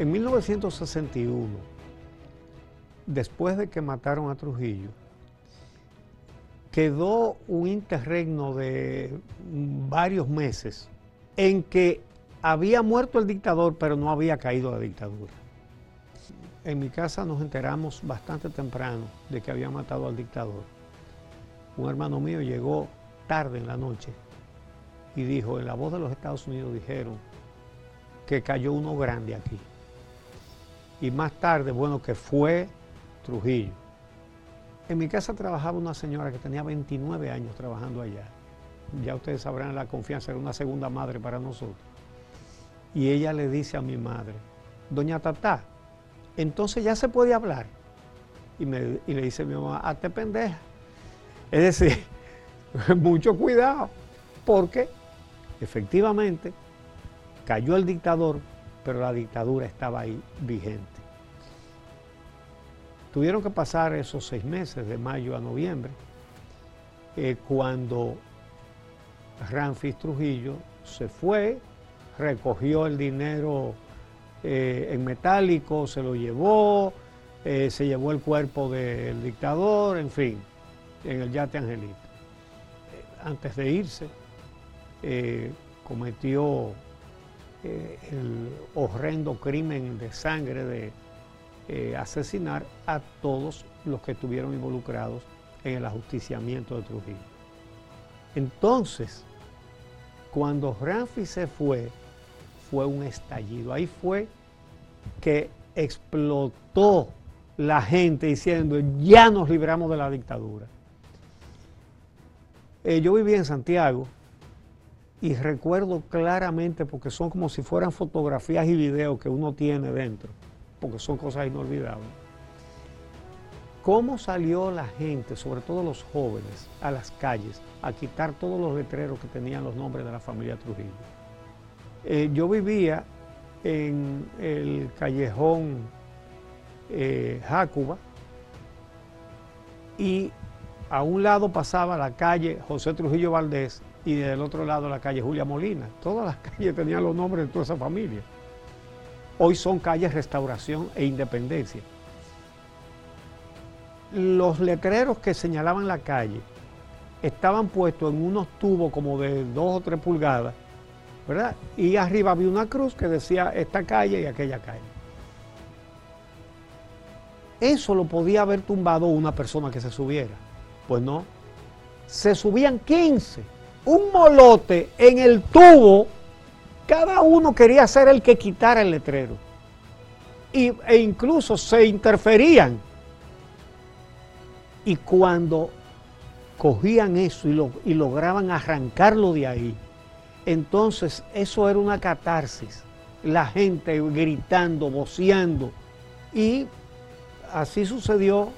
En 1961, después de que mataron a Trujillo, quedó un interregno de varios meses en que había muerto el dictador, pero no había caído la dictadura. En mi casa nos enteramos bastante temprano de que había matado al dictador. Un hermano mío llegó tarde en la noche y dijo, en la voz de los Estados Unidos dijeron que cayó uno grande aquí. Y más tarde, bueno, que fue Trujillo. En mi casa trabajaba una señora que tenía 29 años trabajando allá. Ya ustedes sabrán la confianza, era una segunda madre para nosotros. Y ella le dice a mi madre, doña Tata, entonces ya se puede hablar. Y, me, y le dice mi mamá, hazte pendeja. Es decir, mucho cuidado, porque efectivamente cayó el dictador, pero la dictadura estaba ahí vigente. Tuvieron que pasar esos seis meses, de mayo a noviembre, eh, cuando Ramfis Trujillo se fue, recogió el dinero eh, en metálico, se lo llevó, eh, se llevó el cuerpo del dictador, en fin, en el yate Angelito. Antes de irse, cometió el horrendo crimen de sangre de eh, asesinar a todos los que estuvieron involucrados en el ajusticiamiento de Trujillo. Entonces, cuando Ramfi se fue, fue un estallido. Ahí fue que explotó la gente diciendo, ya nos libramos de la dictadura. Eh, yo vivía en Santiago y recuerdo claramente, porque son como si fueran fotografías y videos que uno tiene dentro, porque son cosas inolvidables. ¿Cómo salió la gente, sobre todo los jóvenes, a las calles a quitar todos los letreros que tenían los nombres de la familia Trujillo? Eh, yo vivía en el callejón eh, Jácuba y a un lado pasaba la calle José Trujillo Valdés y del otro lado la calle Julia Molina. Todas las calles tenían los nombres de toda esa familia. Hoy son calles Restauración e Independencia. Los letreros que señalaban la calle estaban puestos en unos tubos como de dos o tres pulgadas, ¿verdad? Y arriba había una cruz que decía esta calle y aquella calle. Eso lo podía haber tumbado una persona que se subiera. Pues no. Se subían 15. Un molote en el tubo cada uno quería ser el que quitara el letrero. Y, e incluso se interferían. Y cuando cogían eso y, lo, y lograban arrancarlo de ahí, entonces eso era una catarsis. La gente gritando, voceando. Y así sucedió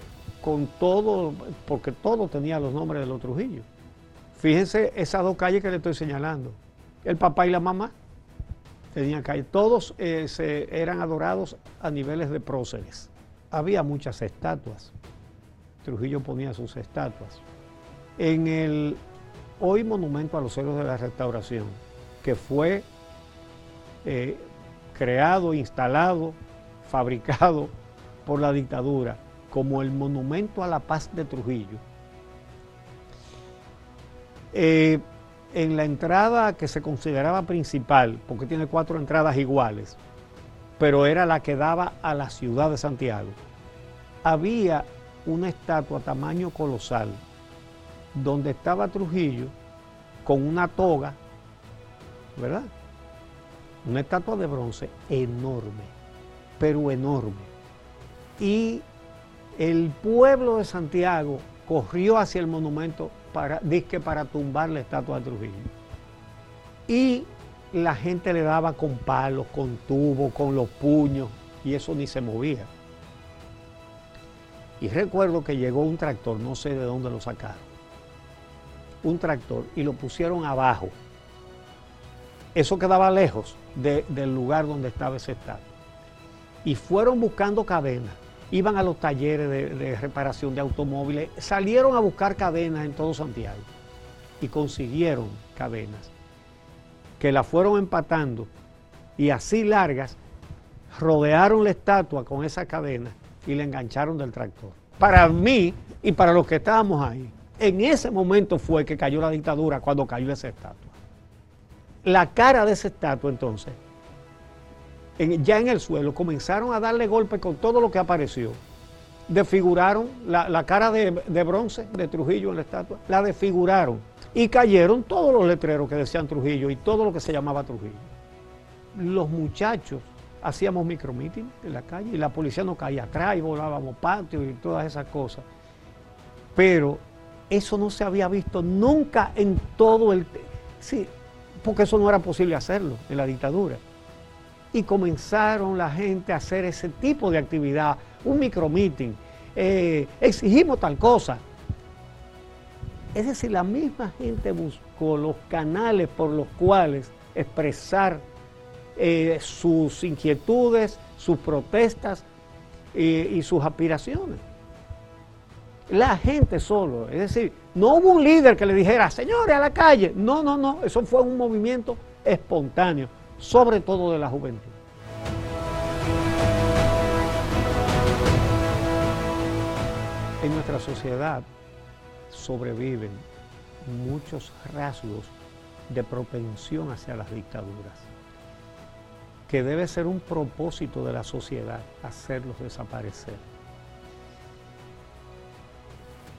con todo, porque todo tenía los nombres de los Trujillo. Fíjense esas dos calles que le estoy señalando. El papá y la mamá tenían calle. Todos eh, eran adorados a niveles de próceres. Había muchas estatuas. Trujillo ponía sus estatuas. En el hoy monumento a los héroes de la restauración, que fue eh, creado, instalado, fabricado por la dictadura como el monumento a la paz de Trujillo, eh, en la entrada que se consideraba principal, porque tiene cuatro entradas iguales, pero era la que daba a la ciudad de Santiago, había una estatua tamaño colosal, donde estaba Trujillo con una toga, ¿verdad? Una estatua de bronce enorme, pero enorme. Y el pueblo de Santiago corrió hacia el monumento para, disque para tumbar la estatua de Trujillo. Y la gente le daba con palos, con tubos, con los puños, y eso ni se movía. Y recuerdo que llegó un tractor, no sé de dónde lo sacaron, un tractor, y lo pusieron abajo. Eso quedaba lejos del lugar donde estaba ese estatua. Y fueron buscando cadenas iban a los talleres de, reparación de automóviles, salieron a buscar cadenas en todo Santiago y consiguieron cadenas que las fueron empatando y así largas rodearon la estatua con esa cadena y le engancharon del tractor. Para mí y para los que estábamos ahí, en ese momento fue que cayó la dictadura cuando cayó esa estatua. La cara de esa estatua entonces, ya en el suelo, comenzaron a darle golpe con todo lo que apareció. Desfiguraron la, cara de, de bronce de Trujillo en la estatua, la desfiguraron y cayeron todos los letreros que decían Trujillo y todo lo que se llamaba Trujillo. Los muchachos hacíamos micromeeting en la calle y la policía nos caía atrás y volábamos patios y todas esas cosas. Pero eso no se había visto nunca en todo el... Sí, porque eso no era posible hacerlo en la dictadura. Y comenzaron la gente a hacer ese tipo de actividad, un micromeeting, eh, exigimos tal cosa. Es decir, la misma gente buscó los canales por los cuales expresar eh, sus inquietudes, sus protestas eh, y sus aspiraciones. La gente solo, es decir, no hubo un líder que le dijera, señores, a la calle. No, no, no, eso fue un movimiento espontáneo, sobre todo de la juventud. En nuestra sociedad sobreviven muchos rasgos de propensión hacia las dictaduras que debe ser un propósito de la sociedad, hacerlos desaparecer.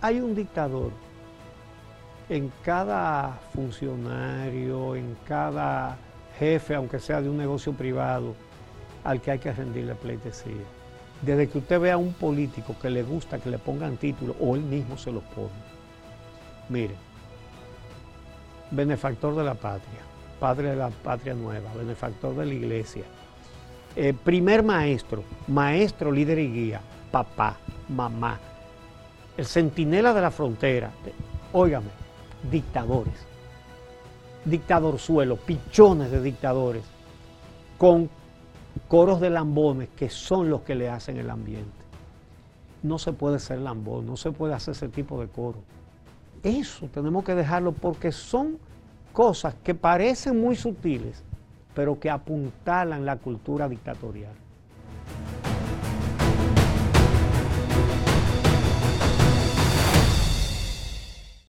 Hay un dictador en cada funcionario, en cada jefe, aunque sea de un negocio privado, al que hay que rendirle pleitesía. Desde que usted vea a un político que le gusta que le pongan títulos o él mismo se los pone. Mire, benefactor de la patria, padre de la patria nueva, benefactor de la iglesia, eh, primer maestro, maestro, líder y guía, papá, mamá, el centinela de la frontera, óigame, dictadores, dictadorzuelos, pichones de dictadores, con coros de lambones que son los que le hacen el ambiente. No se puede ser lambón, no se puede hacer ese tipo de coro. Eso tenemos que dejarlo porque son cosas que parecen muy sutiles, pero que apuntalan la cultura dictatorial.